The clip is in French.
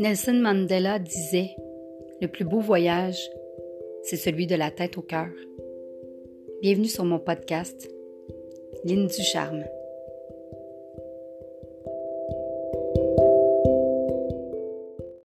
Nelson Mandela disait Le plus beau voyage, c'est celui de la tête au cœur. Bienvenue sur mon podcast, L'île du charme.